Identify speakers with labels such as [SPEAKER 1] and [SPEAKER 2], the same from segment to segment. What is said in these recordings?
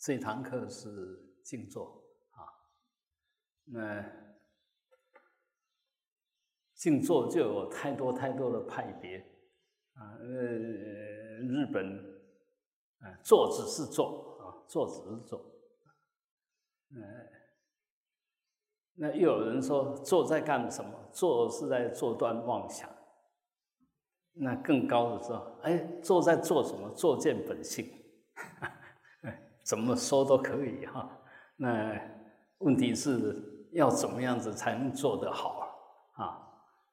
[SPEAKER 1] 这堂课是静坐啊。那静坐就有太多太多的派别啊。呃，日本啊，坐只是坐啊，坐只是坐。那又有人说坐在干什么？坐是在做断妄想。那更高的说，哎，坐在做什么？坐见本性。怎么说都可以哈，那问题是要怎么样子才能做得好啊？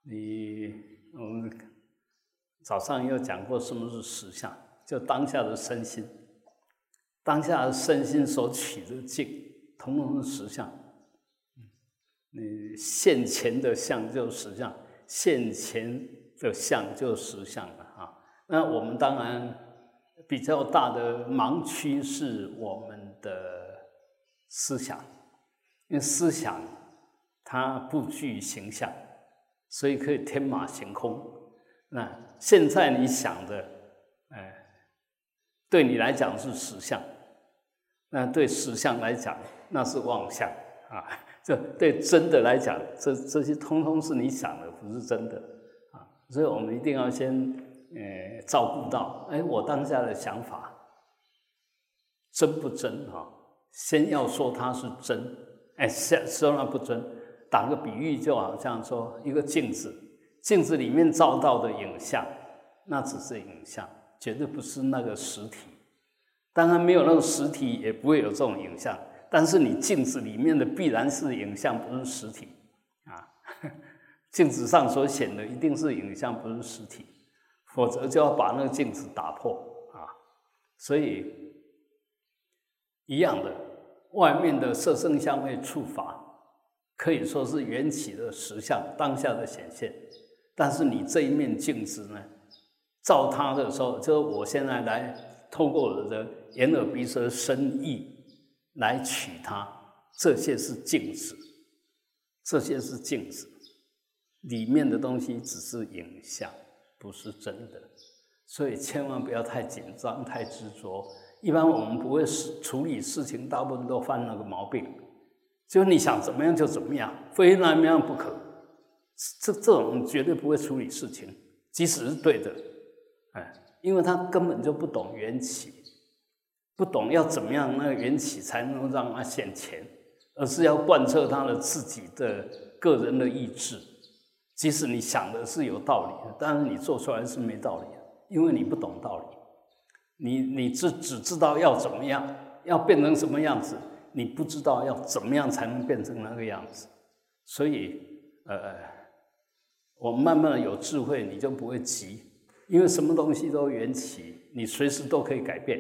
[SPEAKER 1] 你我们早上又讲过什么是实相，就当下的身心，当下的身心所取的境，统统是实相。你现前的相就是实相，现前的相就是实相了啊。那我们当然。比较大的盲区是我们的思想，因为思想它不具形象，所以可以天马行空。那现在你想的，哎，对你来讲是实相，那对实相来讲那是妄想啊。这对真的来讲，这这些通通是你想的，不是真的啊。所以我们一定要先。呃，照顾到，哎，我当下的想法真不真哈？先要说它是真，哎，先说它不真。打个比喻，就好像说一个镜子，镜子里面照到的影像，那只是影像，绝对不是那个实体。当然，没有那个实体，也不会有这种影像。但是你镜子里面的必然是影像，不是实体啊。镜子上所显的一定是影像，不是实体。否则就要把那个镜子打破啊！所以一样的，外面的色声香味触法可以说是缘起的实相，当下的显现。但是你这一面镜子呢，照它的时候，就是我现在来透过我的眼耳鼻舌身意来取它，这些是镜子，这些是镜子，里面的东西只是影像。不是真的，所以千万不要太紧张、太执着。一般我们不会处理事情，大部分都犯那个毛病，就你想怎么样就怎么样，非那么样不可。这这种绝对不会处理事情，即使是对的，哎，因为他根本就不懂缘起，不懂要怎么样那个缘起才能让他现前，而是要贯彻他的自己的个人的意志。即使你想的是有道理的，但是你做出来是没道理的，因为你不懂道理，你你只只知道要怎么样，要变成什么样子，你不知道要怎么样才能变成那个样子，所以呃，我慢慢的有智慧，你就不会急，因为什么东西都缘起，你随时都可以改变，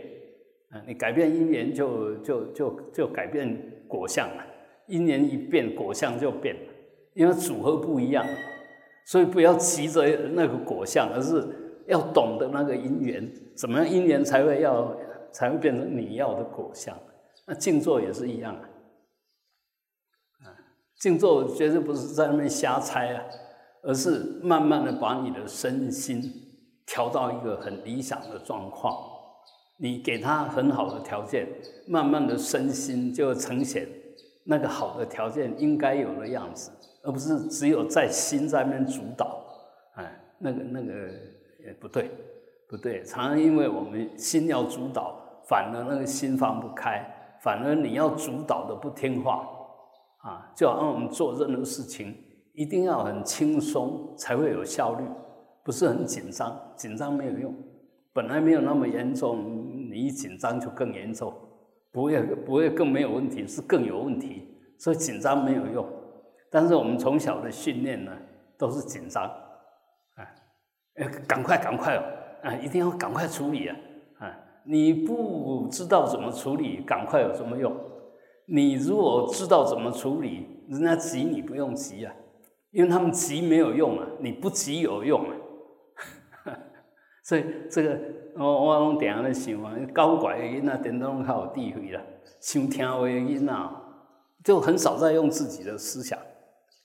[SPEAKER 1] 啊，你改变因缘就就就就改变果相了，因缘一变，果相就变了，因为组合不一样。所以不要急着那个果相，而是要懂得那个因缘，怎么样因缘才会要才会变成你要的果相。那静坐也是一样啊，静坐绝对不是在那边瞎猜啊，而是慢慢的把你的身心调到一个很理想的状况，你给他很好的条件，慢慢的身心就呈现那个好的条件应该有的样子。而不是只有在心在那边主导，哎，那个那个也不对，不对。常常因为我们心要主导，反而那个心放不开，反而你要主导的不听话，啊，就好像我们做任何事情一定要很轻松才会有效率，不是很紧张，紧张没有用，本来没有那么严重，你一紧张就更严重，不会不会更没有问题，是更有问题，所以紧张没有用。但是我们从小的训练呢，都是紧张，啊，呃，赶快赶快哦，啊，一定要赶快处理啊，啊，你不知道怎么处理，赶快有什么用？你如果知道怎么处理，人家急你不用急啊，因为他们急没有用啊，你不急有用啊，所以这个我我拢定下咧想啊，高拐的囡仔电动较有智慧啦，想听话的囡仔就很少在用自己的思想。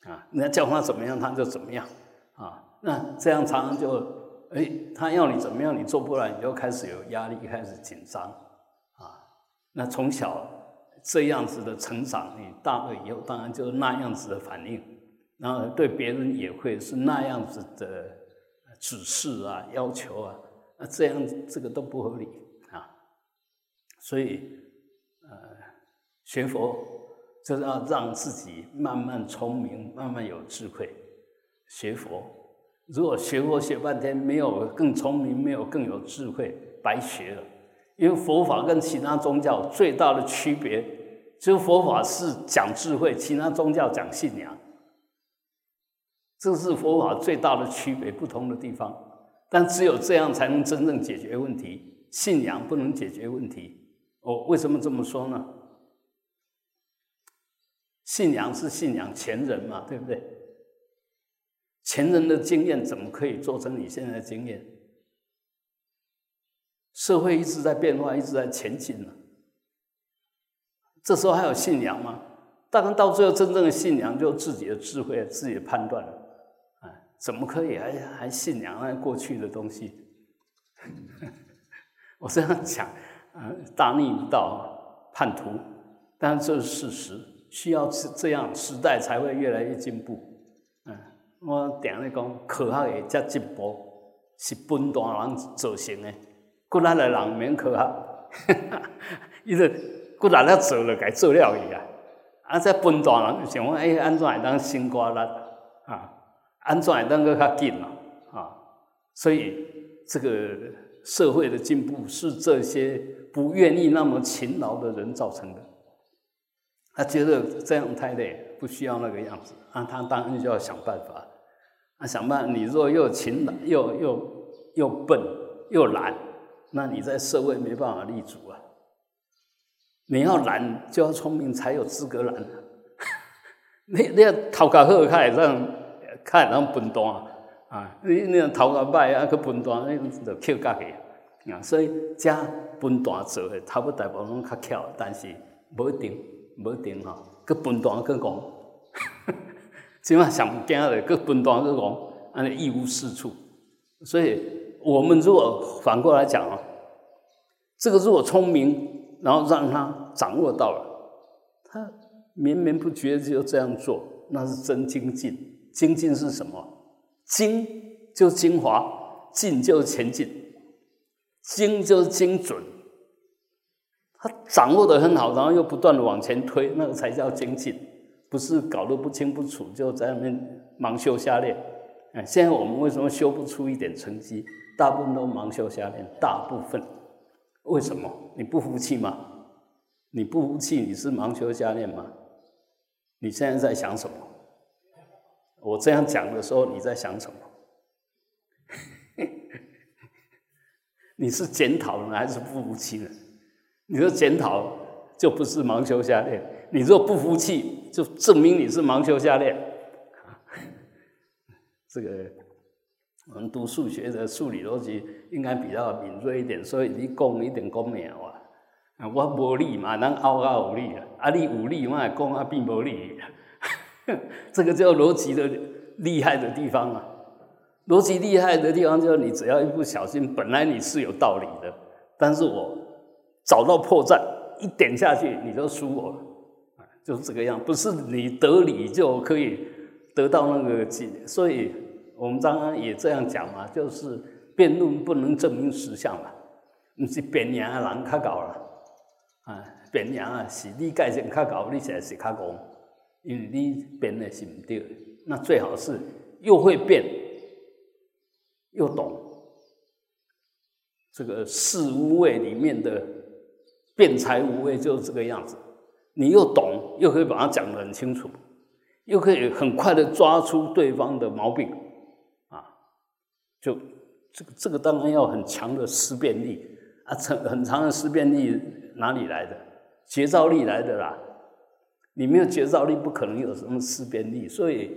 [SPEAKER 1] 啊，人家叫他怎么样，他就怎么样，啊，那这样常常就，哎，他要你怎么样，你做不来，你就开始有压力，开始紧张，啊，那从小这样子的成长，你大了以后，当然就是那样子的反应，然后对别人也会是那样子的指示啊、要求啊，那这样这个都不合理啊。所以，呃，学佛就是要让自己慢慢聪明，慢慢有智慧。学佛，如果学佛学半天没有更聪明，没有更有智慧，白学了。因为佛法跟其他宗教最大的区别，就是佛法是讲智慧，其他宗教讲信仰。这是佛法最大的区别，不同的地方。但只有这样才能真正解决问题，信仰不能解决问题。哦，为什么这么说呢？信仰是信仰前人嘛，对不对？前人的经验怎么可以做成你现在的经验？社会一直在变化，一直在前进呢。这时候还有信仰吗？当然，到最后真正的信仰就自己的智慧、自己的判断了。啊，怎么可以还还信仰那过去的东西？我这样讲，啊，大逆不道，叛徒。但是这是事实，需要是这样，时代才会越来越进步。嗯，我定咧讲，科学会才进步，是笨蛋人造成的。骨力的人免科学，伊个骨力了做了，该做了伊啊！啊，这笨蛋人想讲，哎，安怎会当新瓜力啊？安怎会当个较紧嘛？啊！所以这个社会的进步是这些不愿意那么勤劳的人造成的。他觉得这样太累，不需要那个样子，啊，他当然就要想办法。啊，想办法，你若又勤劳，又又又笨，又懒。那你在社会没办法立足啊！你要懒就要聪明才有资格懒。你你要头壳好，开让开让笨蛋啊！你你头壳歹啊，去笨蛋，你就捡家己啊！所以加笨蛋做的，头部大部分拢较巧，但是无一定，无一定吼，去笨蛋去讲，即码上惊的，去笨蛋去讲，安尼一无是处，所以。我们如果反过来讲啊，这个如果聪明，然后让他掌握到了，他绵绵不绝就这样做，那是真精进。精进是什么？精就是精华，进就是前进，精就是精准。他掌握的很好，然后又不断的往前推，那个才叫精进，不是搞得不清不楚就在那边盲修瞎练。哎，现在我们为什么修不出一点成绩？大部分都盲修瞎练，大部分为什么？你不服气吗？你不服气，你是盲修瞎练吗？你现在在想什么？我这样讲的时候，你在想什么？你是检讨呢，还是不服气呢？你说检讨就不是盲修瞎练，你若不服气，就证明你是盲修瞎练。这个。我们读数学的数理逻辑应该比较敏锐一点，所以你讲一点讲苗啊，啊，我无理嘛，咱拗较有理啊，啊，你有理我讲啊并无理，这个叫逻辑的厉害的地方啊。逻辑厉害的地方就是你只要一不小心，本来你是有道理的，但是我找到破绽，一点下去你就输我了，就是这个样，不是你得理就可以得到那个解，所以。我们刚刚也这样讲嘛，就是辩论不能证明实相嘛，你是辩赢的人较高了，啊，辩赢啊是你界性较高，你才是较戆，因为你辩的是唔对，那最好是又会辩又懂，这个四无畏里面的辩才无畏就是这个样子，你又懂又可以把它讲得很清楚，又可以很快的抓出对方的毛病。啊就这个这个当然要很强的思辨力啊，长很长的思辨力哪里来的？节照力来的啦。你没有节照力，不可能有什么思辨力。所以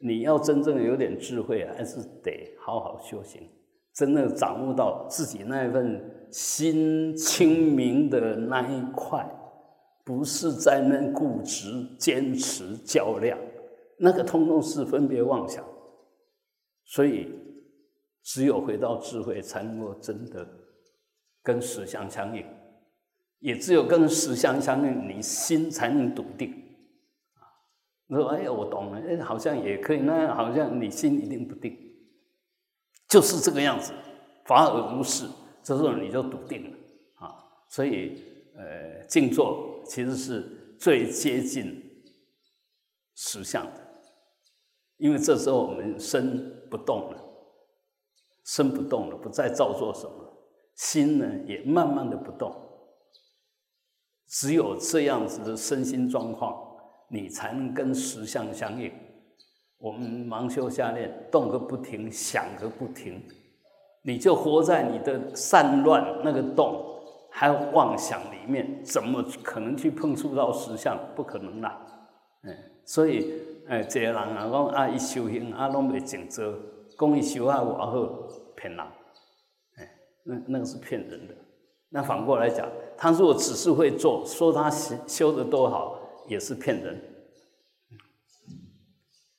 [SPEAKER 1] 你要真正有点智慧，还是得好好修行，真正掌握到自己那一份心清明的那一块，不是在那固执、坚持、较量，那个通通是分别妄想。所以。只有回到智慧，才能够真的跟实相相应。也只有跟实相相应，你心才能笃定。啊，说哎呀，我懂了，哎，好像也可以，那好像你心一定不定，就是这个样子，法尔如是，这时候你就笃定了啊。所以，呃，静坐其实是最接近实相的，因为这时候我们身不动了，身不动了，不再造作什么，心呢也慢慢的不动。只有这样子的身心状况，你才能跟实相相应。我们盲修瞎练，动个不停，想个不停，你就活在你的散乱那个洞还妄想里面，怎么可能去碰触到实相？不可能啦！嗯，所以，哎，这些人啊，讲啊，一修行啊，拢未静坐，讲伊修啊我好，骗人，哎，那那个是骗人的。那反过来讲，他如果只是会做，说他修修的多好，也是骗人。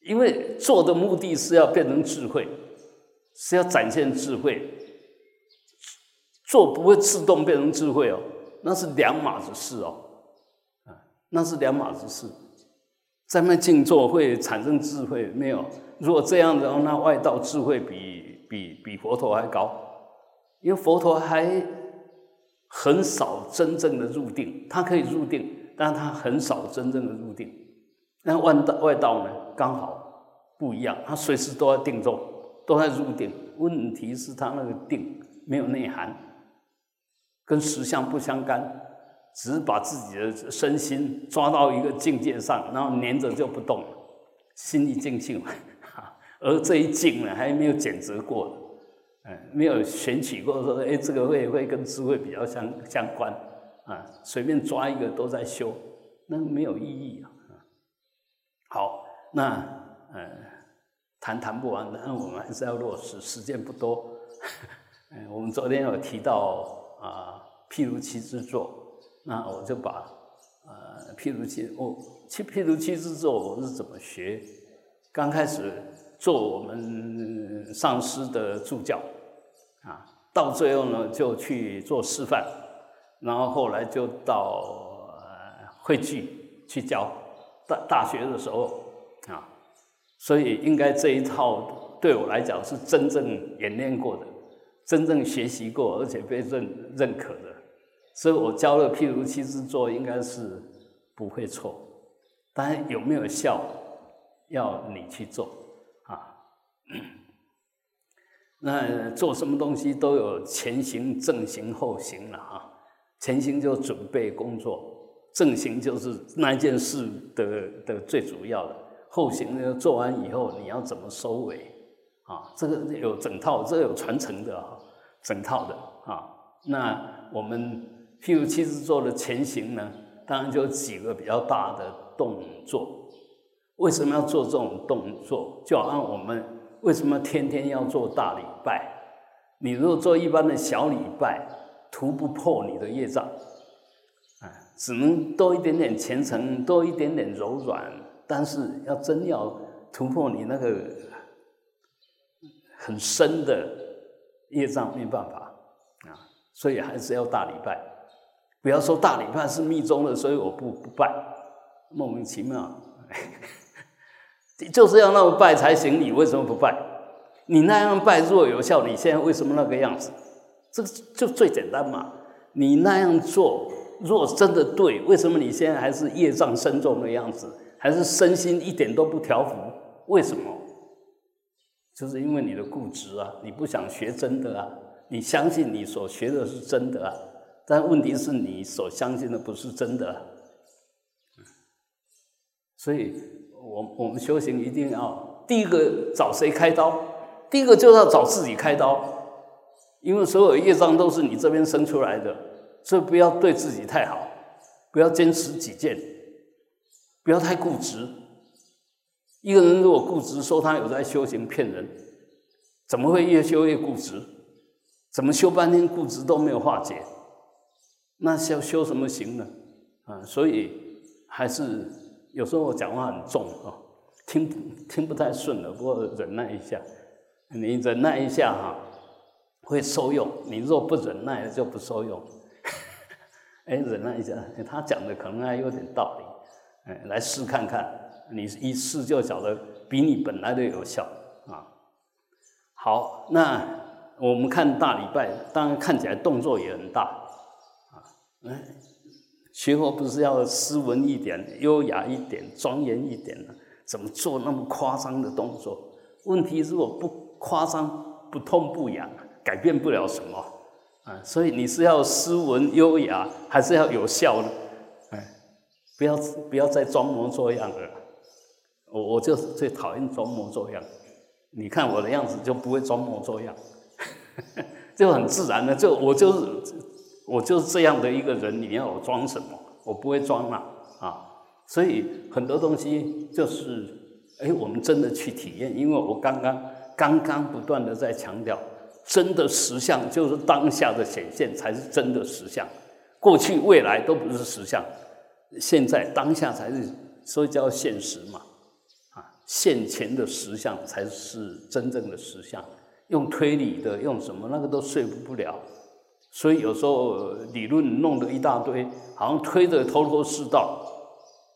[SPEAKER 1] 因为做的目的是要变成智慧，是要展现智慧。做不会自动变成智慧哦，那是两码子事哦，啊，那是两码子事。在那静坐会产生智慧没有？如果这样的话，那外道智慧比比比佛陀还高，因为佛陀还。很少真正的入定，他可以入定，但他很少真正的入定。那外道外道呢，刚好不一样，他随时都在定中，都在入定。问题是他那个定没有内涵，跟实相不相干，只是把自己的身心抓到一个境界上，然后黏着就不动了，心一静静，而这一静呢，还没有检测过。哎，没有选取过说，哎，这个会会跟智慧比较相相关啊，随便抓一个都在修，那没有意义啊。好，那呃，谈谈不完的，那 我们还是要落实，时间不多。嗯，我们昨天有提到啊，譬如七之作，那我就把呃，譬如七，我譬譬如七之作，我是怎么学？刚开始。做我们上师的助教，啊，到最后呢就去做示范，然后后来就到呃汇聚去教大大学的时候，所以应该这一套对我来讲是真正演练过的，真正学习过，而且被认认可的，所以我教了譬如七之做，应该是不会错，当然有没有效，要你去做啊。那做什么东西都有前行、正行、后行了啊。前行就准备工作，正行就是那件事的的最主要的。后行呢，做完以后你要怎么收尾啊？这个有整套，这个有传承的啊，整套的啊。那我们譬如其实做的前行呢，当然就有几个比较大的动作。为什么要做这种动作？就按我们。为什么天天要做大礼拜？你如果做一般的小礼拜，涂不破你的业障，啊，只能多一点点虔诚，多一点点柔软。但是要真要突破你那个很深的业障，没办法啊。所以还是要大礼拜。不要说大礼拜是密宗的，所以我不不拜，莫名其妙。就是要那么拜才行，你为什么不拜？你那样拜若有效，你现在为什么那个样子？这个就最简单嘛。你那样做，若真的对，为什么你现在还是业障深重的样子，还是身心一点都不调伏？为什么？就是因为你的固执啊，你不想学真的啊，你相信你所学的是真的啊，但问题是你所相信的不是真的，啊所以。我我们修行一定要第一个找谁开刀？第一个就是要找自己开刀，因为所有业障都是你这边生出来的，所以不要对自己太好，不要坚持己见，不要太固执。一个人如果固执说他有在修行，骗人，怎么会越修越固执？怎么修半天固执都没有化解？那修修什么行呢？啊，所以还是。有时候我讲话很重啊，听听不太顺了，不过忍耐一下，你忍耐一下哈，会受用。你若不忍耐，就不受用。哎，忍耐一下，他讲的可能还有点道理，哎，来试看看，你一试就晓得比你本来的有效啊。好，那我们看大礼拜，当然看起来动作也很大啊。哎，学佛不是要斯文一点、优雅一点、庄严一点呢？怎么做那么夸张的动作？问题如果不夸张、不痛不痒，改变不了什么。啊，所以你是要斯文优雅，还是要有效呢？不要不要再装模作样了。我我就最讨厌装模作样。你看我的样子就不会装模作样，就很自然的。就我就是我就是这样的一个人，你要我装什么？我不会装了啊。所以很多东西就是，哎，我们真的去体验。因为我刚刚刚刚不断的在强调。真的实相就是当下的显现，才是真的实相。过去、未来都不是实相，现在当下才是，所以叫现实嘛。啊，现前的实相才是真正的实相。用推理的，用什么那个都说服不了。所以有时候理论弄得一大堆，好像推得头头是道。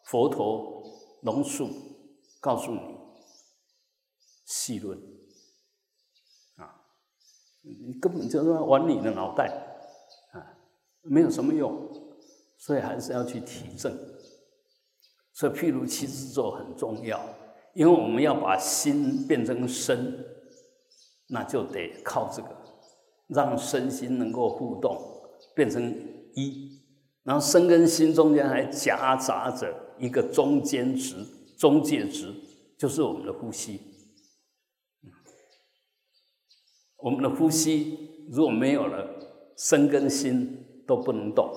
[SPEAKER 1] 佛陀龙树告诉你，细论。啊你根本就是玩你的脑袋，啊，没有什么用，所以还是要去体证。所以譬如七字咒很重要，因为我们要把心变成身，那就得靠这个，让身心能够互动，变成一，然后身跟心中间还夹杂着一个中间值、中介值，就是我们的呼吸。我们的呼吸如果没有了，身跟心都不能动。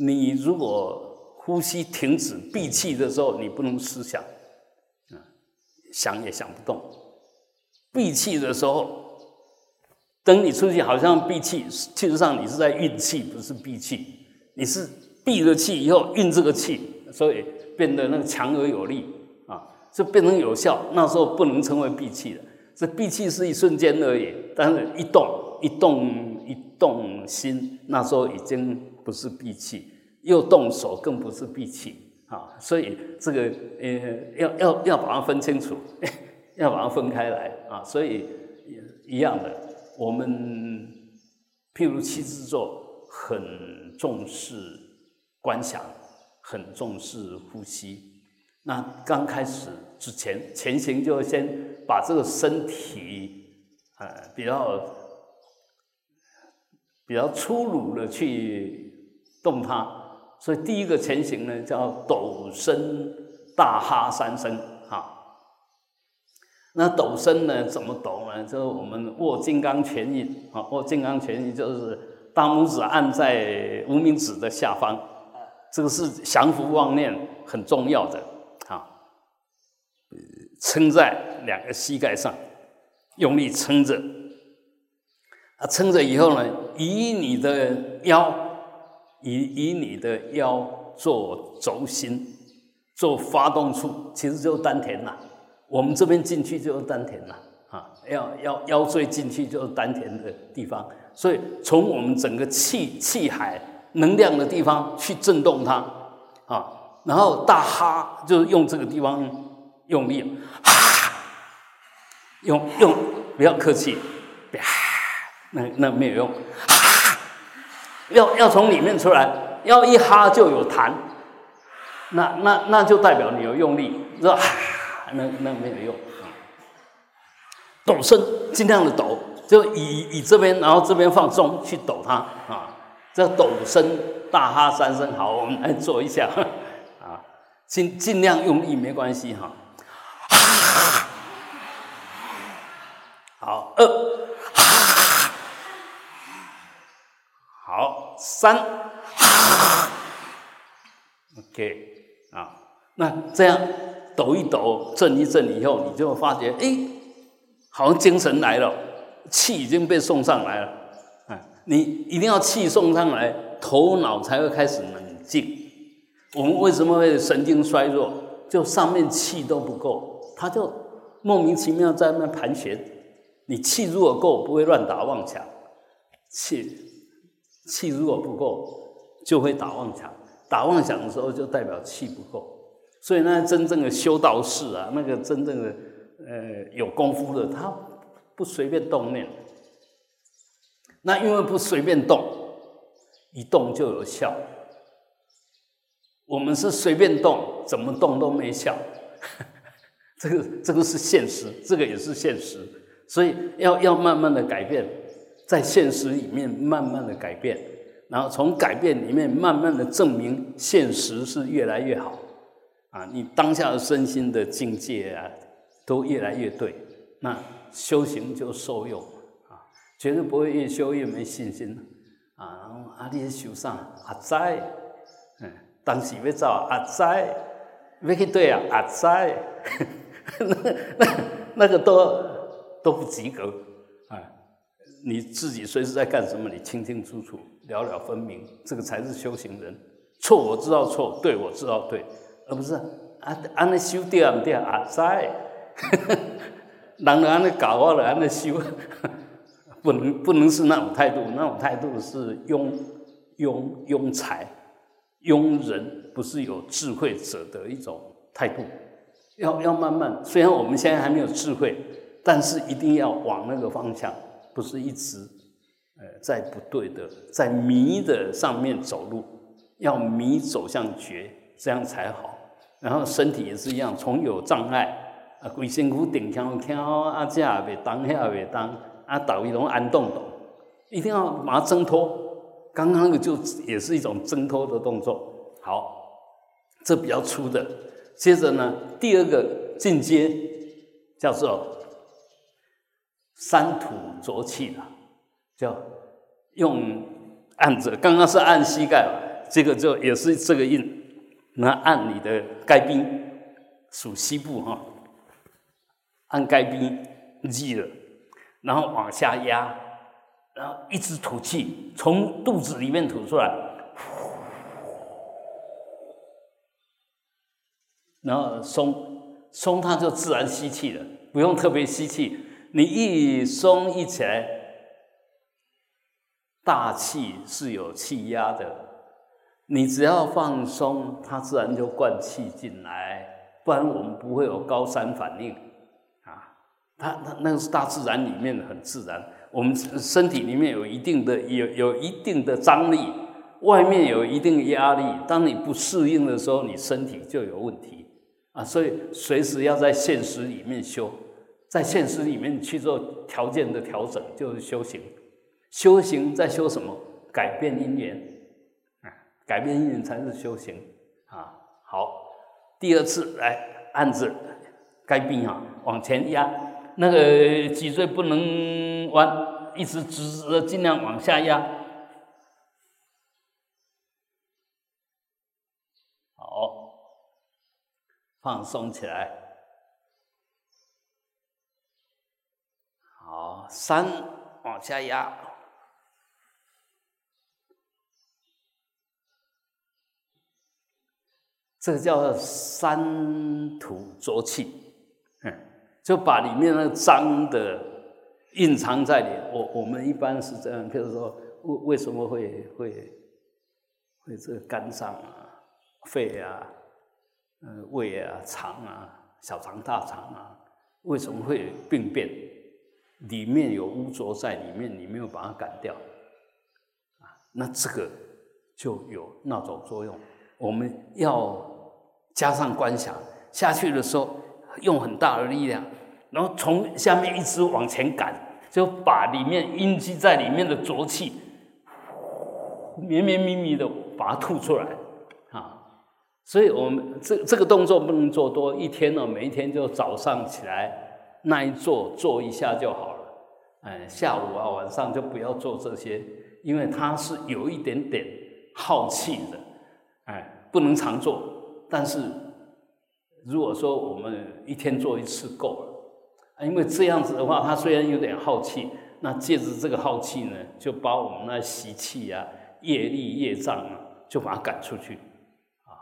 [SPEAKER 1] 你如果呼吸停止、闭气的时候，你不能思想，啊，想也想不动。闭气的时候，等你出去好像闭气，事实上你是在运气，不是闭气。你是闭了气以后运这个气，所以变得那个强而有力啊，就变成有效。那时候不能称为闭气了。这闭气是一瞬间而已，但是一动一动一动心，那时候已经不是闭气，又动手更不是闭气啊！所以这个呃，要要要把它分清楚，要把它分开来啊！所以一样的，我们譬如七支座很重视观想，很重视呼吸。那刚开始之前，前行就先把这个身体，呃，比较比较粗鲁的去动它，所以第一个前行呢叫抖身大哈三声啊。那抖身呢怎么抖呢？就是我们握金刚拳印啊，握金刚拳印就是大拇指按在无名指的下方，这个是降伏妄念很重要的啊。撑在两个膝盖上，用力撑着。啊，撑着以后呢，以你的腰，以以你的腰做轴心，做发动处，其实就是丹田呐。我们这边进去就是丹田呐，啊，要要腰椎进去就是丹田的地方。所以从我们整个气气海能量的地方去震动它，啊，然后大哈就是用这个地方。用力，哈，用用不要客气，啪，那那没有用，哈，要要从里面出来，要一哈就有痰，那那那就代表你有用力，是吧？那那没有用，抖身尽量的抖，就以以这边，然后这边放松去抖它啊，这抖身大哈三声，好，我们来做一下，啊，尽尽量用力没关系哈。好，二，好，三，OK，啊，那这样抖一抖，震一震以后，你就会发觉，哎，好像精神来了，气已经被送上来了。啊，你一定要气送上来，头脑才会开始冷静。我们为什么会神经衰弱？就上面气都不够，他就莫名其妙在那盘旋。你气如果够，不会乱打妄想。气气如果不够，就会打妄想。打妄想的时候，就代表气不够。所以呢，真正的修道士啊，那个真正的呃有功夫的，他不随便动念。那因为不随便动，一动就有效。我们是随便动，怎么动都没效。这个这个是现实，这个也是现实。所以要要慢慢的改变，在现实里面慢慢的改变，然后从改变里面慢慢的证明现实是越来越好。啊，你当下的身心的境界啊，都越来越对，那修行就受用啊。绝对不会越修越没信心啊！啊，你修啥？阿在，嗯，当时要走阿在，要去对啊阿在，那那那个都都不及格！你自己随时在干什么？你清清楚楚、了了分明，这个才是修行人。错我知道错，对我知道对，而不是啊，安尼修对啊唔对啊阿在，人就安尼搞我，了安尼修。不能不能是那种态度，那种态度是庸庸庸才庸人，不是有智慧者的一种态度。要要慢慢，虽然我们现在还没有智慧，但是一定要往那个方向，不是一直呃在不对的，在迷的上面走路，要迷走向觉，这样才好。然后身体也是一样，从有障碍啊，鬼身骨顶跳跳啊，这也袂当，那也袂当。啊，倒一种安动动，一定要把它挣脱。刚刚的就也是一种挣脱的动作。好，这比较粗的。接着呢，第二个进阶叫做三土浊气了，就用按着。刚刚是按膝盖这个就也是这个印。那按你的该兵属西部哈，按该兵记了。然后往下压，然后一直吐气，从肚子里面吐出来，然后松松，它就自然吸气了，不用特别吸气。你一松一起来，大气是有气压的，你只要放松，它自然就灌气进来，不然我们不会有高山反应啊。它它那个是大自然里面的很自然，我们身体里面有一定的有有一定的张力，外面有一定压力，当你不适应的时候，你身体就有问题啊，所以随时要在现实里面修，在现实里面去做条件的调整，就是修行。修行在修什么？改变因缘啊，改变因缘才是修行啊。好，第二次来按着该病啊，往前压。那个脊椎不能弯，一直直直的，尽量往下压。好，放松起来。好，三往下压，这个叫三土浊气。嗯就把里面那脏的隐藏在里。我我们一般是这样，譬如说，为为什么会会会这个肝脏啊、肺啊、嗯胃啊、肠啊、小肠、大肠啊，为什么会病变？里面有污浊在里面，你没有把它赶掉啊，那这个就有那种作用。我们要加上观想下去的时候。用很大的力量，然后从下面一直往前赶，就把里面阴积在里面的浊气，绵绵密密的把它吐出来啊！所以我们这这个动作不能做多，一天呢，每一天就早上起来那一做做一下就好了。哎，下午啊晚上就不要做这些，因为它是有一点点耗气的，哎，不能常做，但是。如果说我们一天做一次够了，因为这样子的话，它虽然有点耗气，那借着这个耗气呢，就把我们那习气啊、业力、业障啊，就把它赶出去，啊，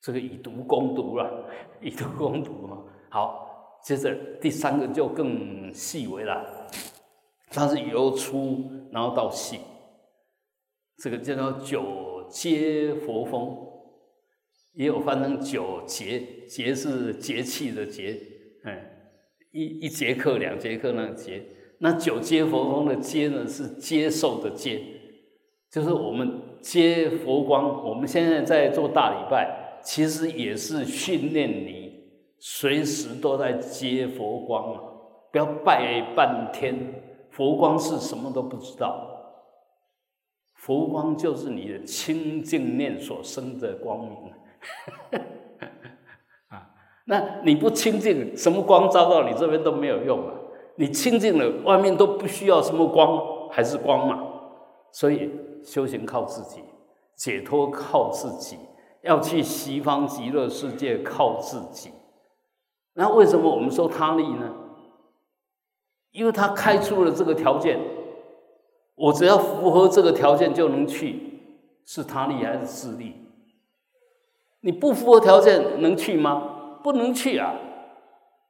[SPEAKER 1] 这个以毒攻毒了，以毒攻毒嘛。好，接着第三个就更细微了，它是由粗然后到细，这个叫做九阶佛风，也有翻成九节，节是节气的节，哎，一一节课两节课那个节，那九阶佛风的阶呢是接受的接，就是我们接佛光，我们现在在做大礼拜，其实也是训练你随时都在接佛光啊，不要拜半天，佛光是什么都不知道。佛光就是你的清净念所生的光明 啊！那你不清净，什么光照到你这边都没有用啊！你清净了，外面都不需要什么光，还是光嘛。所以修行靠自己，解脱靠自己，要去西方极乐世界靠自己。那为什么我们说他力呢？因为他开出了这个条件。我只要符合这个条件就能去，是他力还是自力？你不符合条件能去吗？不能去啊！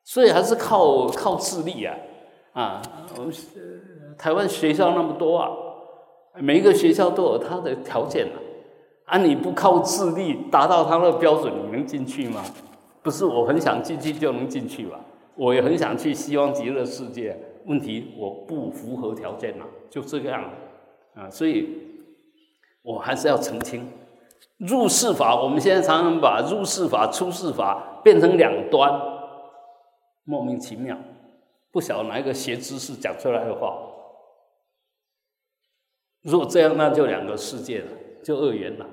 [SPEAKER 1] 所以还是靠靠自力啊！啊，我们台湾学校那么多啊，每一个学校都有它的条件啊。啊，你不靠自力达到他的标准，你能进去吗？不是我很想进去就能进去吧？我也很想去希望极乐世界。问题我不符合条件了，就这个样子啊，所以我还是要澄清，入世法，我们现在常常把入世法、出世法变成两端，莫名其妙，不晓得哪一个邪知识讲出来的话。如果这样，那就两个世界了，就二元了，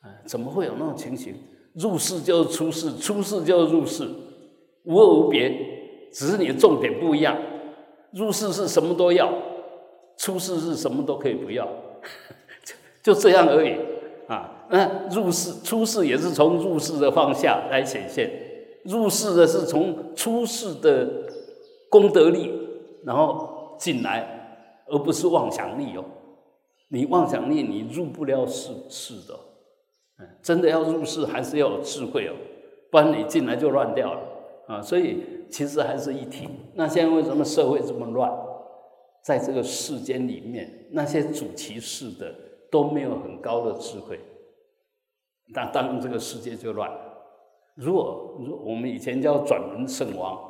[SPEAKER 1] 啊，怎么会有那种情形？入世就是出世，出世就是入世，无二无别，只是你的重点不一样。入世是什么都要，出世是什么都可以不要，就这样而已啊。那入世、出世也是从入世的方向来显现，入世的是从出世的功德力，然后进来，而不是妄想力哦。你妄想力，你入不了世世的。嗯，真的要入世，还是要有智慧哦，不然你进来就乱掉了啊。所以。其实还是一体。那现在为什么社会这么乱？在这个世间里面，那些主其事的都没有很高的智慧，那当然这个世界就乱。如果如我们以前叫转轮圣王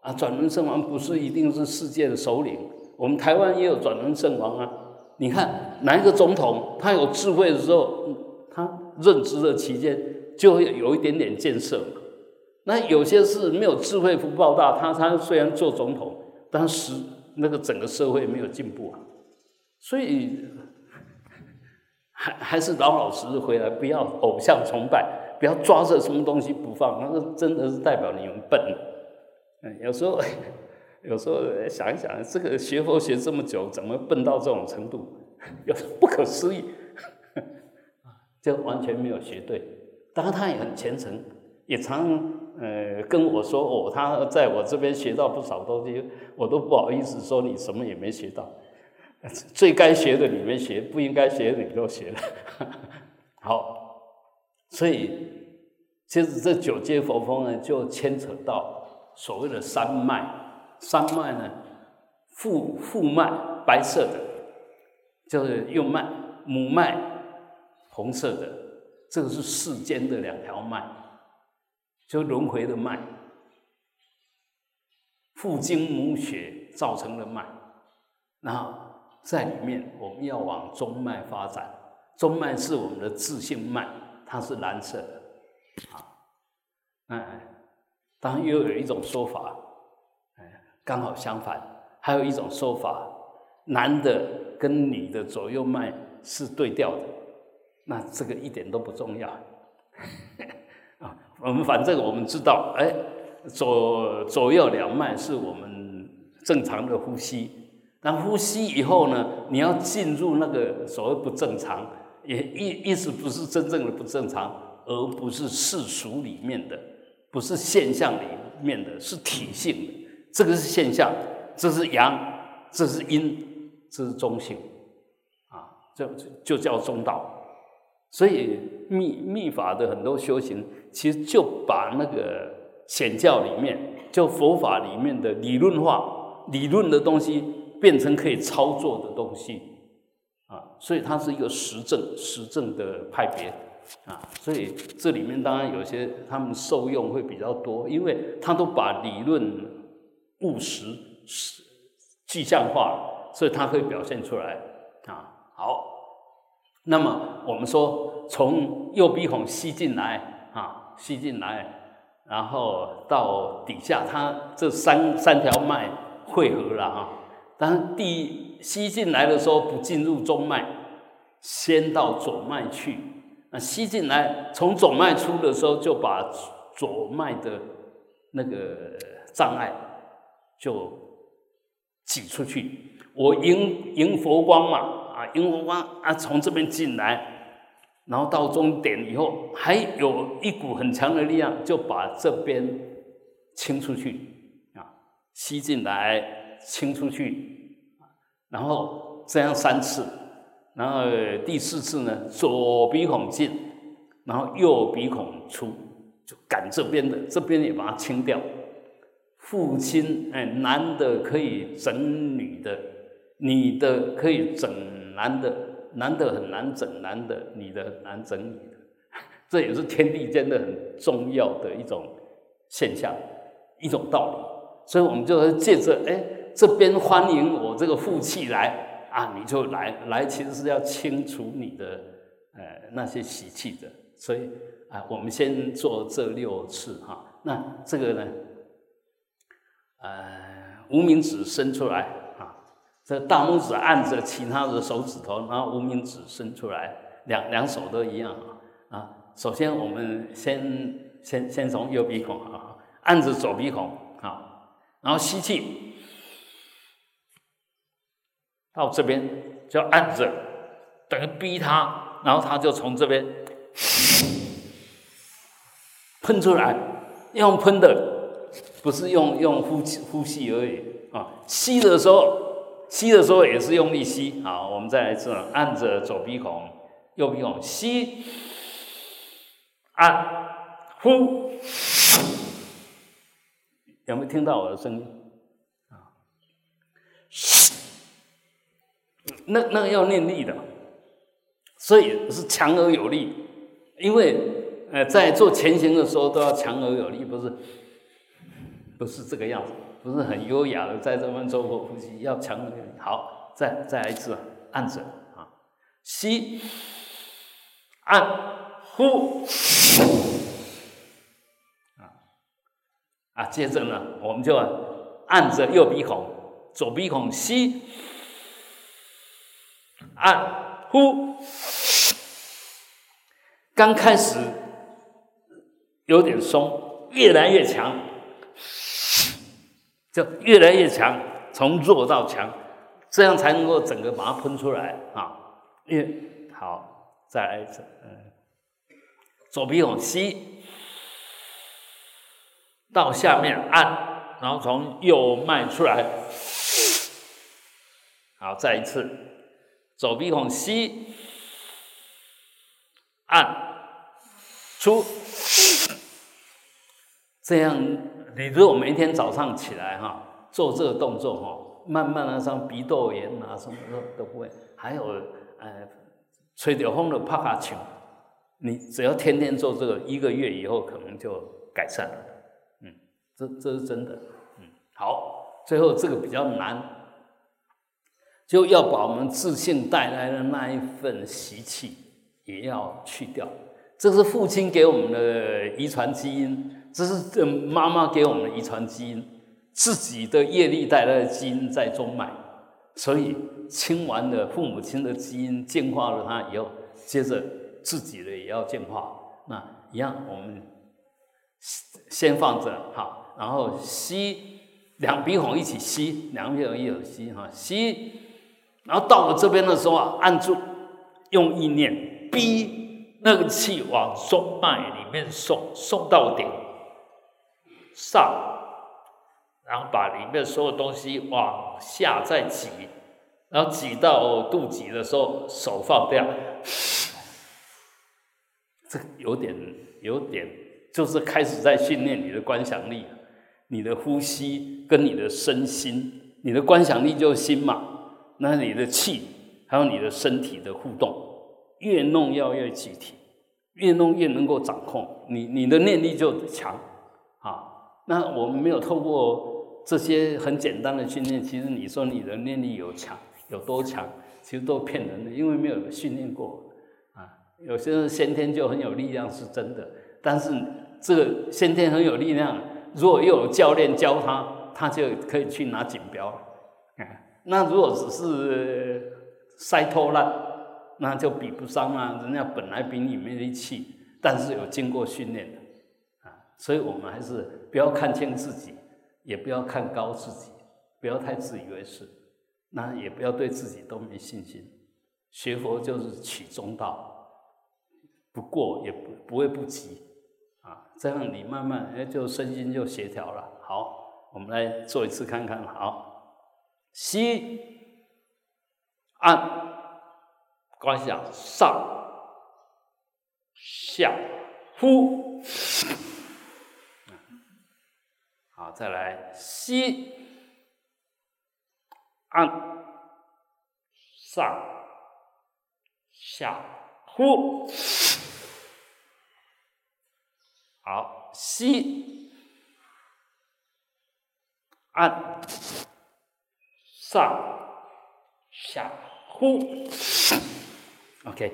[SPEAKER 1] 啊，转轮圣王不是一定是世界的首领，我们台湾也有转轮圣王啊。你看哪一个总统，他有智慧的时候，他任职的期间就会有一点点建设。那有些是没有智慧福报大，他他虽然做总统，但是那个整个社会没有进步啊，所以还还是老老实实回来，不要偶像崇拜，不要抓着什么东西不放，那个真的是代表你们笨。嗯，有时候 有时候想一想，这个学佛学这么久，怎么笨到这种程度？有不可思议，就完全没有学对。当然他也很虔诚，也常。呃，跟我说哦，他在我这边学到不少东西，我都不好意思说你什么也没学到。最该学的你没学，不应该学的你都学了。好，所以其实这九阶佛风呢，就牵扯到所谓的三脉。三脉呢，父父脉白色的，就是右脉；母脉红色的，这个是世间的两条脉。就轮回的脉，父精母血造成的脉，然后在里面我们要往中脉发展，中脉是我们的自性脉，它是蓝色的，啊，哎，当然又有一种说法，哎，刚好相反，还有一种说法，男的跟女的左右脉是对调的，那这个一点都不重要。啊我们反正我们知道，哎，左左右两脉是我们正常的呼吸。但呼吸以后呢，你要进入那个所谓不正常，也意意思不是真正的不正常，而不是世俗里面的，不是现象里面的，是体性的。这个是现象，这是阳，这是阴，这是中性，啊，这就叫中道。所以密密法的很多修行。其实就把那个显教里面，就佛法里面的理论化、理论的东西，变成可以操作的东西，啊，所以它是一个实证实证的派别啊，所以这里面当然有些他们受用会比较多，因为他都把理论务实实具象化，所以它可以表现出来啊。好，那么我们说从右鼻孔吸进来，吸进来。然后到底下，它这三三条脉汇合了哈。但是第吸进来的时候不进入中脉，先到左脉去。那吸进来从左脉出的时候，就把左脉的那个障碍就挤出去。我迎迎佛光嘛，啊，迎佛光啊，从这边进来。然后到终点以后，还有一股很强的力量，就把这边清出去啊，吸进来，清出去，然后这样三次，然后第四次呢，左鼻孔进，然后右鼻孔出，就赶这边的，这边也把它清掉。父亲，哎，男的可以整女的，女的可以整男的。男的很难整男的，女的很难整女的，这也是天地间的很重要的一种现象，一种道理。所以，我们就是借着哎，这边欢迎我这个负气来啊，你就来来，其实是要清除你的呃那些习气的。所以啊，我们先做这六次哈。那这个呢，呃，无名指伸出来。这大拇指按着其他的手指头，然后无名指伸出来，两两手都一样啊啊！首先我们先先先从右鼻孔啊，按着左鼻孔啊，然后吸气到这边就按着，等于逼他，然后他就从这边喷出来，用喷的，不是用用呼呼吸而已啊！吸的时候。吸的时候也是用力吸，好，我们再来一次，按着左鼻孔、右鼻孔吸，按，呼，有没有听到我的声音？啊，那那个要念力的，所以是强而有力，因为呃，在做前行的时候都要强而有力，不是，不是这个样子。不是很优雅的在这边做过呼吸，要强点。好，再再来一次，按着啊，吸，按，呼，啊啊，接着呢，我们就按着右鼻孔，左鼻孔吸，按，呼，刚开始有点松，越来越强。就越来越强，从弱到强，这样才能够整个把它喷出来啊！越好，再来一次，嗯，左鼻孔吸，到下面按，然后从右脉出来，好，再一次，左鼻孔吸，按，出，这样。你如果每天早上起来哈，做这个动作哈，慢慢的像鼻窦炎啊什么都都不会。还有呃，吹着风的帕卡球，你只要天天做这个，一个月以后可能就改善了。嗯，这这是真的。嗯，好，最后这个比较难，就要把我们自信带来的那一份习气也要去掉。这是父亲给我们的遗传基因。这是这妈妈给我们的遗传基因，自己的业力带来的基因在中脉，所以清完了父母亲的基因，净化了它以后，接着自己的也要净化。那一样，我们先放着好，然后吸两鼻孔一起吸，两鼻孔一起吸哈，吸，然后到了这边的时候啊，按住，用意念逼那个气往中脉里面送，送到顶。上，然后把里面所有东西往下再挤，然后挤到肚脐的时候，手放掉。这有点有点，就是开始在训练你的观想力，你的呼吸跟你的身心，你的观想力就是心嘛，那你的气还有你的身体的互动，越弄要越具体，越弄越能够掌控，你你的念力就强。那我们没有透过这些很简单的训练，其实你说你的念力有强有多强，其实都骗人的，因为没有训练过啊。有些人先天就很有力量是真的，但是这个先天很有力量，如果又有教练教他，他就可以去拿锦标了。那如果只是塞拖烂，那就比不上啊！人家本来比你没力气，但是有经过训练，所以我们还是不要看轻自己，也不要看高自己，不要太自以为是，那也不要对自己都没信心。学佛就是取中道，不过也不不会不及啊，这样你慢慢哎就身心就协调了。好，我们来做一次看看，好。吸，按，观想上下呼，再来吸，按，上下呼，好，吸，按。上下呼，OK，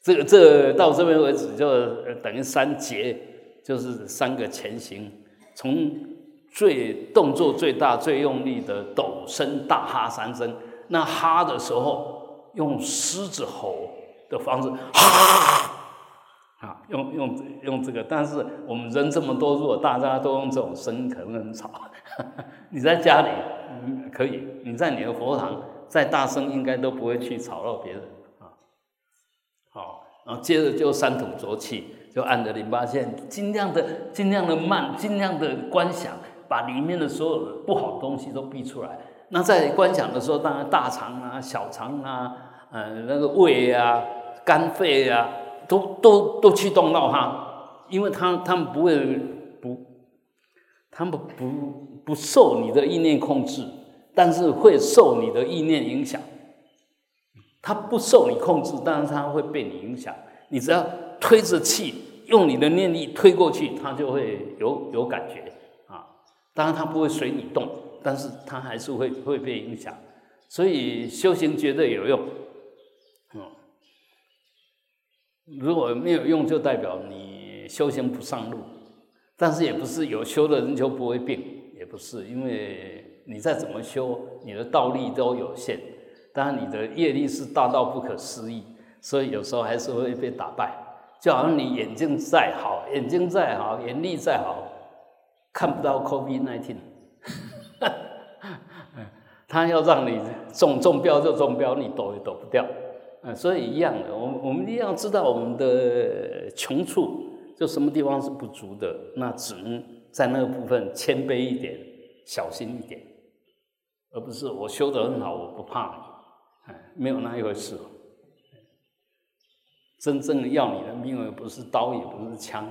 [SPEAKER 1] 这个这到这边为止就等于三节，就是三个前行，从最动作最大、最用力的抖声大哈三声，那哈的时候用狮子吼的方式哈，啊，用用用这个，但是我们人这么多，如果大家都用这种声，可能很吵。你在家里，嗯，可以。你在你的佛堂再大声，应该都不会去吵到别人啊。好，然后接着就三吐浊气，就按着淋巴线，尽量的、尽量的慢，尽量的观想，把里面的所有的不好的东西都逼出来。那在观想的时候，当然大肠啊、小肠啊、呃那个胃啊、肝肺啊，都都都去动到它，因为它他们不会不，他们不。不受你的意念控制，但是会受你的意念影响。它不受你控制，但是它会被你影响。你只要推着气，用你的念力推过去，它就会有有感觉。当然它不会随你动，但是它还是会会被影响。所以修行绝对有用。嗯，如果没有用，就代表你修行不上路。但是也不是有修的人就不会病。也不是，因为你再怎么修，你的道力都有限。当然，你的业力是大到不可思议，所以有时候还是会被打败。就好像你眼睛再好，眼睛再好，眼力再好，看不到 COVID nineteen，他要让你中中标就中标，你躲也躲不掉。嗯，所以一样的，我我们一定要知道我们的穷处，就什么地方是不足的，那只能。在那个部分谦卑一点，小心一点，而不是我修得很好，我不怕你，哎，没有那一回事。真正的要你的命，而不是刀，也不是枪，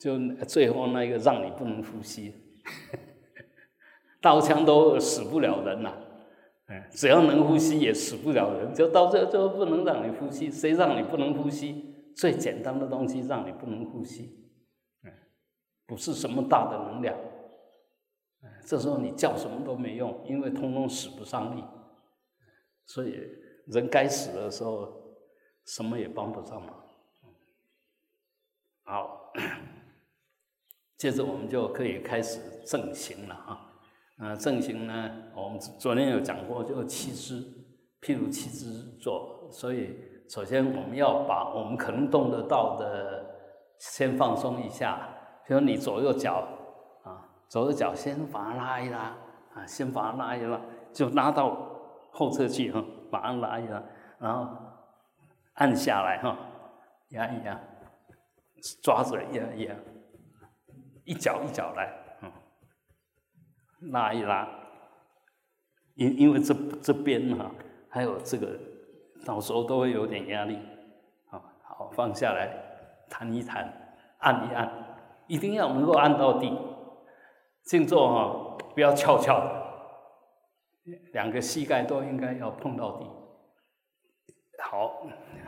[SPEAKER 1] 就最后那个让你不能呼吸，刀枪都死不了人呐，哎，只要能呼吸也死不了人，就到这最后不能让你呼吸，谁让你不能呼吸？最简单的东西让你不能呼吸。不是什么大的能量，这时候你叫什么都没用，因为通通使不上力，所以人该死的时候，什么也帮不上忙。好，接着我们就可以开始正行了啊。那正行呢，我们昨天有讲过，就七支，譬如七支做。所以首先我们要把我们可能动得到的先放松一下。比如你左右脚啊，左右脚先把它拉一拉啊，先把它拉一拉，就拉到后侧去哈，把它拉一拉，然后按下来哈，压一压，抓着压一压，一脚一脚来，嗯，拉一拉，因因为这这边哈，还有这个，到时候都会有点压力，啊好放下来，弹一弹，按一按。一定要能够按到地，静坐哈，不要翘翘的，两个膝盖都应该要碰到地。好，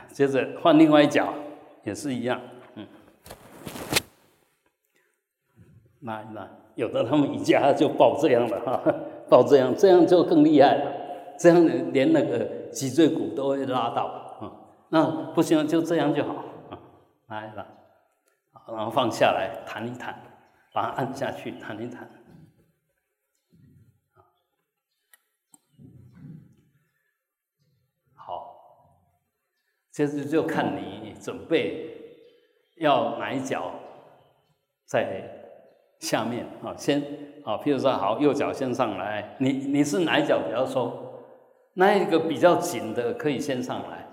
[SPEAKER 1] 接着换另外一脚，也是一样，嗯，那那有的他们一家就抱这样的哈，抱这样，这样就更厉害了，这样连那个脊椎骨都会拉到啊。那不行，就这样就好啊，来了，然后放下来，弹一弹，把它按下去，弹一弹。好其实就看你准备要哪一脚在下面啊，先啊，譬如说好，右脚先上来，你你是哪一脚比较松？那一个比较紧的可以先上来，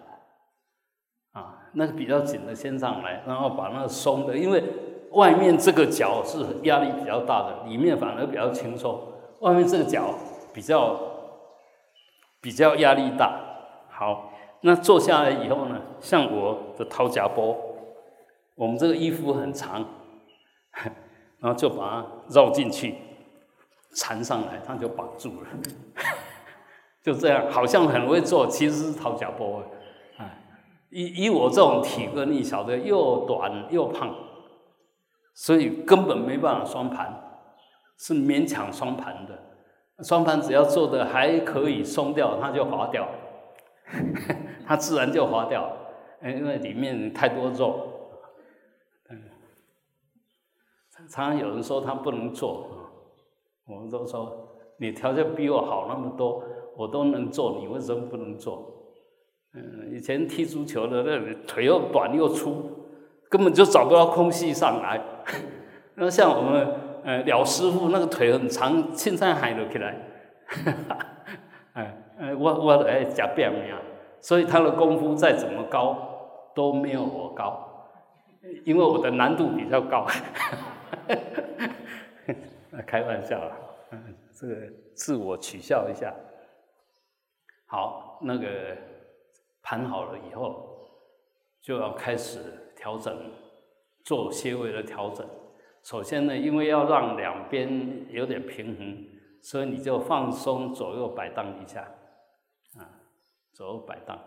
[SPEAKER 1] 啊，那个比较紧的先上来，然后把那个松的，因为外面这个脚是压力比较大的，里面反而比较轻松，外面这个脚比较比较压力大，好。那坐下来以后呢，像我的掏夹波，我们这个衣服很长，然后就把它绕进去，缠上来，它就绑住了，就这样，好像很会做，其实是掏夹波。啊，以以我这种体格，你晓得又短又胖，所以根本没办法双盘，是勉强双盘的。双盘只要做的还可以松掉，它就滑掉。它自然就滑掉，因为里面太多肉。嗯，常常有人说他不能做，我们都说你条件比我好那么多，我都能做，你为什么不能做？嗯，以前踢足球的那腿又短又粗，根本就找不到空隙上来。那像我们呃廖师傅那个腿很长，青山海了起来。哎。我我哎假变命，所以他的功夫再怎么高都没有我高，因为我的难度比较高。开玩笑啦，这个自我取笑一下。好，那个盘好了以后，就要开始调整，做些微的调整。首先呢，因为要让两边有点平衡，所以你就放松，左右摆荡一下。啊左右摆荡，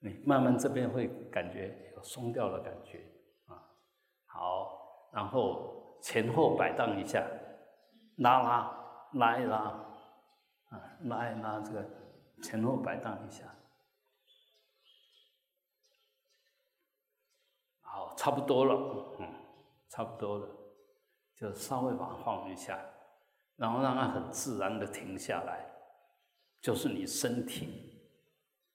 [SPEAKER 1] 你慢慢这边会感觉有松掉的感觉。好，然后前后摆荡一下，拉拉拉一拉，啊，拉一拉这个前后摆荡一下。好，差不多了，嗯，差不多了，就稍微把它放一下，然后让它很自然的停下来。就是你身体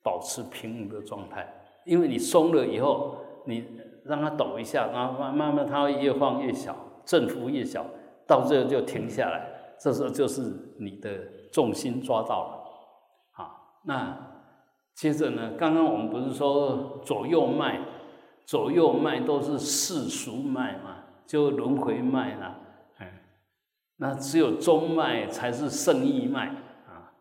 [SPEAKER 1] 保持平衡的状态，因为你松了以后，你让它抖一下，然后慢慢慢它会越放越小，振幅越小，到这就停下来。这时候就是你的重心抓到了，啊，那接着呢，刚刚我们不是说左右脉，左右脉都是世俗脉嘛，就轮回脉啦，嗯，那只有中脉才是圣意脉啊。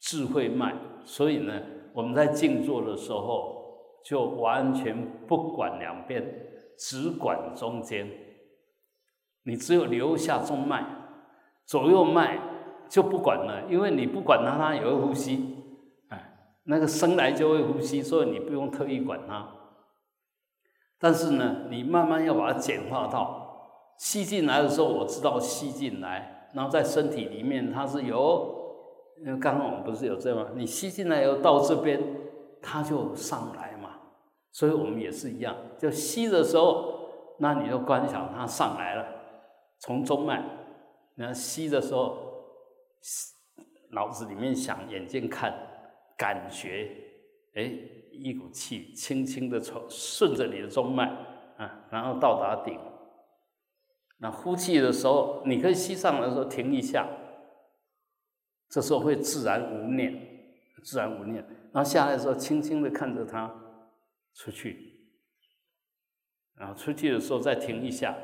[SPEAKER 1] 智慧脉，所以呢，我们在静坐的时候就完全不管两边，只管中间。你只有留下中脉，左右脉就不管了，因为你不管它，它也会呼吸。哎，那个生来就会呼吸，所以你不用特意管它。但是呢，你慢慢要把它简化到吸进来的时候，我知道吸进来，然后在身体里面它是由。因为刚刚我们不是有这样，你吸进来以后到这边，它就上来，所以我们也是一样，就吸的时候，那你就观想它上来了，从中脉，那吸的时候，脑子里面想，眼睛看，感觉，哎，一股气轻轻的从顺着你的中脉啊，然后到达顶，那呼气的时候，你可以吸上来的时候停一下。这时候会自然无念，自然无念，然后下来的时候，轻轻的看着它出去，然后出去的时候再停一下，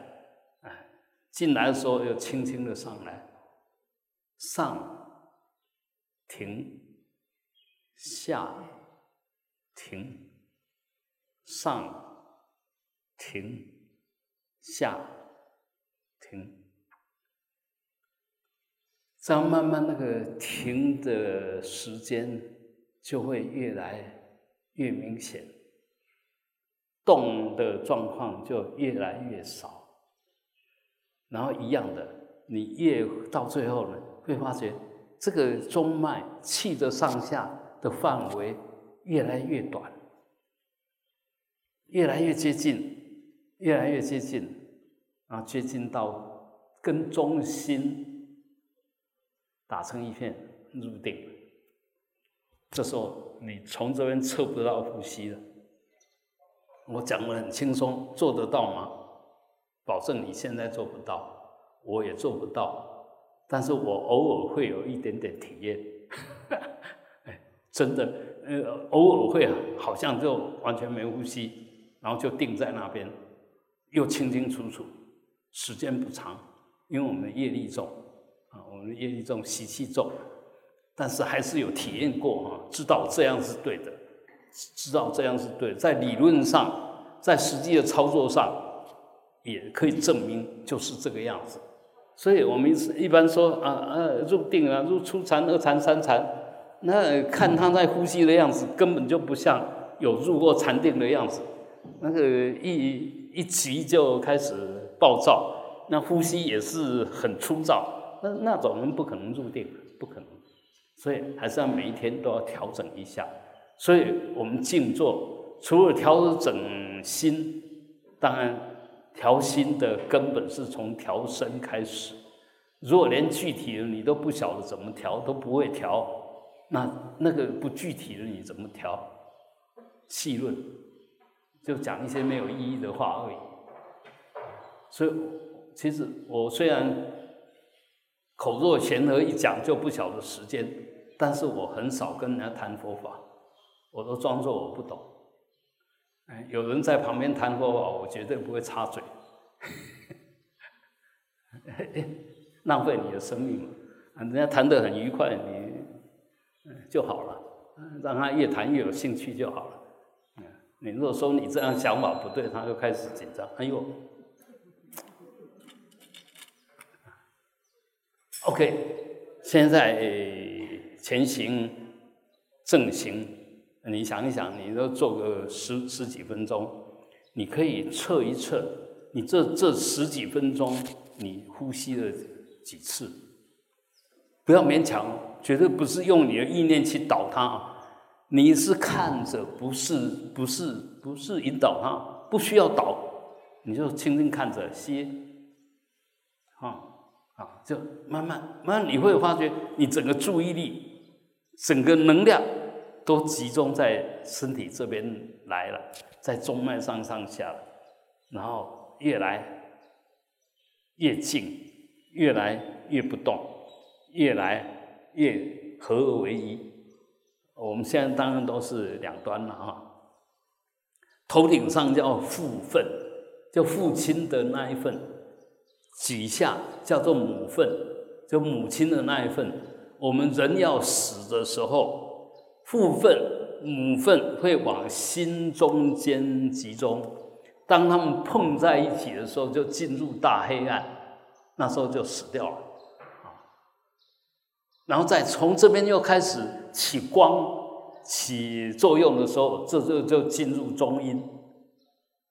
[SPEAKER 1] 哎，进来的时候又轻轻的上来，上停下停上停下停。这样慢慢那个停的时间就会越来越明显，动的状况就越来越少。然后一样的，你越到最后呢，会发觉这个中脉气的上下的范围越来越短，越来越接近，越来越接近，啊，接近到跟中心打成一片入定。这时候你从这边测不到呼吸了。我讲的很轻松，做得到吗？保证你现在做不到，我也做不到，但是我偶尔会有一点点体验，哎，真的，呃，偶尔会好像就完全没呼吸，然后就定在那边，又清清楚楚，时间不长，因为我们的业力重啊，我们的业力重，习气重，但是还是有体验过哈，知道这样是对的，知道这样是对，在理论上，在实际的操作上。也可以证明就是这个样子，所以我们一般说啊啊入定啊入初禅二禅三禅，那看他在呼吸的样子，根本就不像有入过禅定的样子，那个一一急就开始暴躁，那呼吸也是很粗糙，那那种人不可能入定，不可能，所以还是要每一天都要调整一下，所以我们静坐除了调整心，当然。调心的根本是从调身开始。如果连具体的你都不晓得怎么调，都不会调，那那个不具体的你怎么调？细论就讲一些没有意义的话而已。所以，其实我虽然口若悬河一讲就不晓得时间，但是我很少跟人家谈佛法，我都装作我不懂。哎，有人在旁边谈佛法，我绝对不会插嘴，浪费你的生命嘛。人家谈得很愉快，你就好了，让他越谈越有兴趣就好了。你如果说你这样想法不对，他就开始紧张。哎呦，OK，现在前行正行。你想一想，你都做个十十几分钟，你可以测一测，你这这十几分钟你呼吸了几次？不要勉强，绝对不是用你的意念去导它啊！你是看着，不是不是不是引导它，不需要导，你就轻轻看着吸，啊啊，就慢慢慢慢你会发觉，你整个注意力，整个能量。都集中在身体这边来了，在中脉上上下，然后越来越静，越来越不动，越来越合而为一。我们现在当然都是两端了哈。头顶上叫父份，就父亲的那一份；几下叫做母份，就母亲的那一份。我们人要死的时候。父份、母份会往心中间集中，当他们碰在一起的时候，就进入大黑暗，那时候就死掉了啊。然后再从这边又开始起光、起作用的时候，这就就进入中阴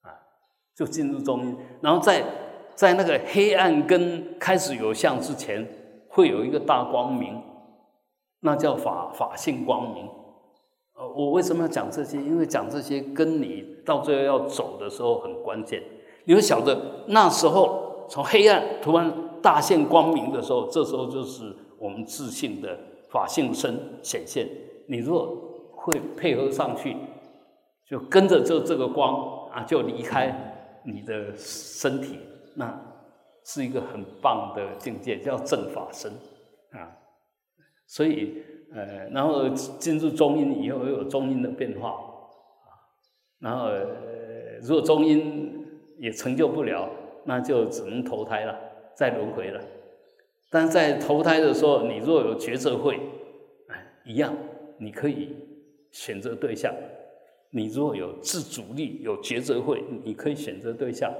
[SPEAKER 1] 啊，就进入中阴。然后在在那个黑暗跟开始有相之前，会有一个大光明，那叫法法性光明。呃，我为什么要讲这些？因为讲这些跟你到最后要走的时候很关键。你会晓得那时候从黑暗突然大现光明的时候，这时候就是我们自信的法性身显现。你若会配合上去，就跟着这这个光啊，就离开你的身体，那是一个很棒的境界，叫正法身啊。所以。呃，然后进入中阴以后，又有中阴的变化啊。然后，如果中阴也成就不了，那就只能投胎了，再轮回了。但在投胎的时候，你若有抉择会，哎，一样，你可以选择对象。你若有自主力，有抉择会，你可以选择对象。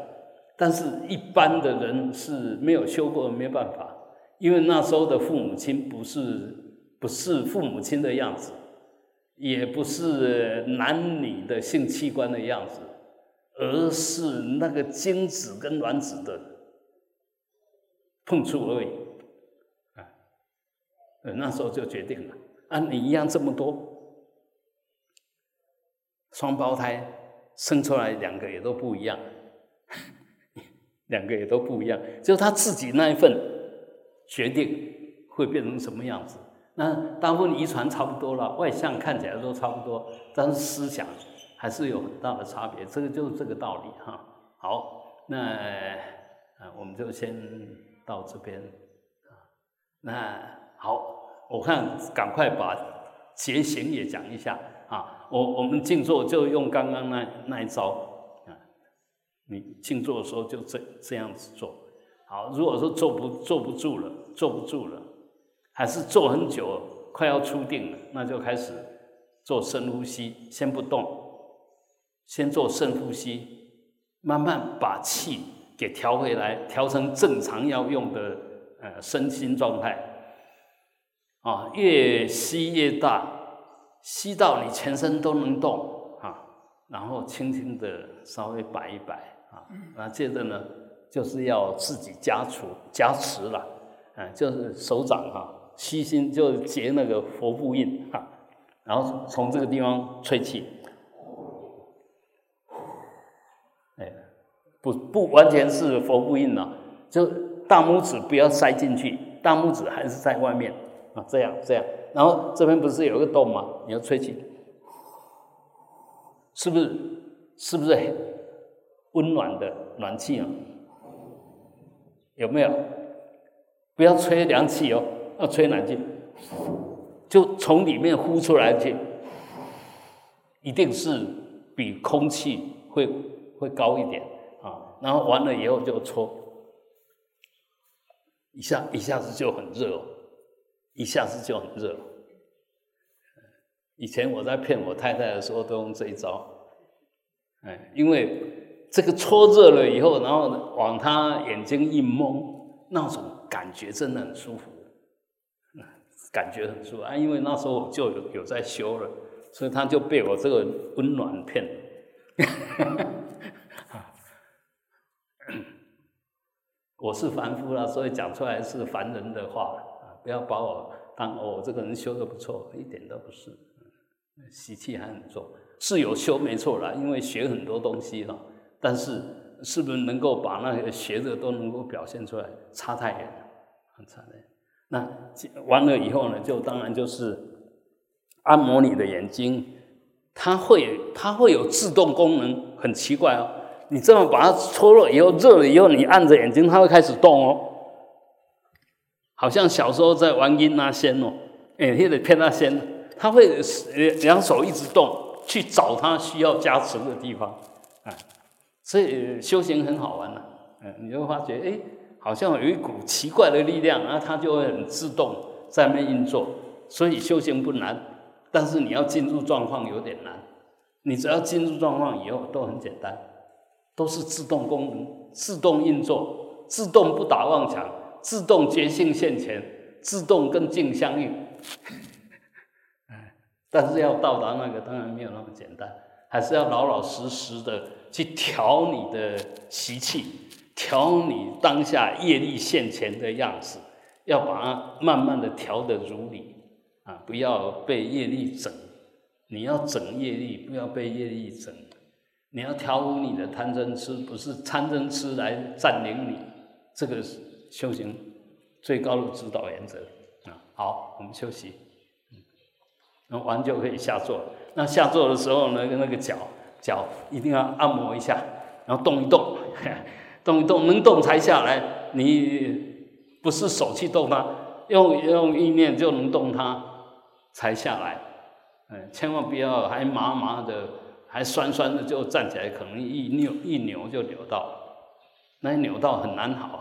[SPEAKER 1] 但是，一般的人是没有修过，没办法。因为那时候的父母亲不是不是父母亲的样子，也不是男女的性器官的样子，而是那个精子跟卵子的碰触而已。啊，那时候就决定了，啊，你一样这么多双胞胎生出来两个也都不一样，两个也都不一样，就他自己那一份。决定会变成什么样子？那大部分遗传差不多了，外向看起来都差不多，但是思想还是有很大的差别。这个就是这个道理哈。好，那啊，我们就先到这边啊。那好，我看赶快把结行也讲一下啊。我我们静坐就用刚刚那那一招啊。你静坐的时候就这这样子做。好，如果说坐不坐不住了，坐不住了，还是坐很久，快要出定了，那就开始做深呼吸，先不动，先做深呼吸，慢慢把气给调回来，调成正常要用的呃身心状态。啊，越吸越大，吸到你全身都能动啊，然后轻轻的稍微摆一摆啊，那接着呢？就是要自己加持加持了，啊，就是手掌哈，七星就结那个佛部印哈，然后从这个地方吹气，哎，不不完全是佛部印了，就大拇指不要塞进去，大拇指还是在外面啊，这样这样，然后这边不是有个洞吗？你要吹气，是不是是不是温暖的暖气啊？有没有？不要吹凉气哦，要吹暖气，就从里面呼出来去，一定是比空气会会高一点啊。然后完了以后就搓，一下一下子就很热，一下子就很热。以前我在骗我太太的时候都用这一招，哎，因为。这个搓热了以后，然后往她眼睛一蒙，那种感觉真的很舒服，感觉很舒服啊！因为那时候我就有有在修了，所以他就被我这个温暖骗了。我是凡夫了，所以讲出来是凡人的话啊！不要把我当哦，这个人修的不错，一点都不是，习气还很重，是有修没错啦，因为学很多东西哈。但是，是不是能够把那个学的都能够表现出来？差太远了，很差的。那完了以后呢，就当然就是按摩你的眼睛，它会它会有自动功能，很奇怪哦。你这么把它搓热以后，热了以后，你按着眼睛，它会开始动哦。好像小时候在玩阴那仙哦，哎，也得骗那仙，他会两手一直动，去找他需要加持的地方，啊。所以修行很好玩呐，嗯，你会发觉，哎，好像有一股奇怪的力量，然后它就会很自动在那运作。所以修行不难，但是你要进入状况有点难。你只要进入状况以后都很简单，都是自动功能、自动运作、自动不打妄想、自动觉性现前、自动跟境相应。哎，但是要到达那个，当然没有那么简单。还是要老老实实的去调你的习气，调你当下业力现前的样子，要把它慢慢的调得如理啊，不要被业力整。你要整业力，不要被业力整。你要调伏你的贪嗔痴，不是贪嗔痴来占领你。这个是修行最高的指导原则啊。好，我们休息，嗯，完就可以下座。那下坐的时候呢，那个脚脚一定要按摩一下，然后动一动，动一动，能动才下来。你不是手去动它，用用意念就能动它才下来。嗯，千万不要还麻麻的，还酸酸的就站起来，可能一扭一扭就扭到，那扭到很难好，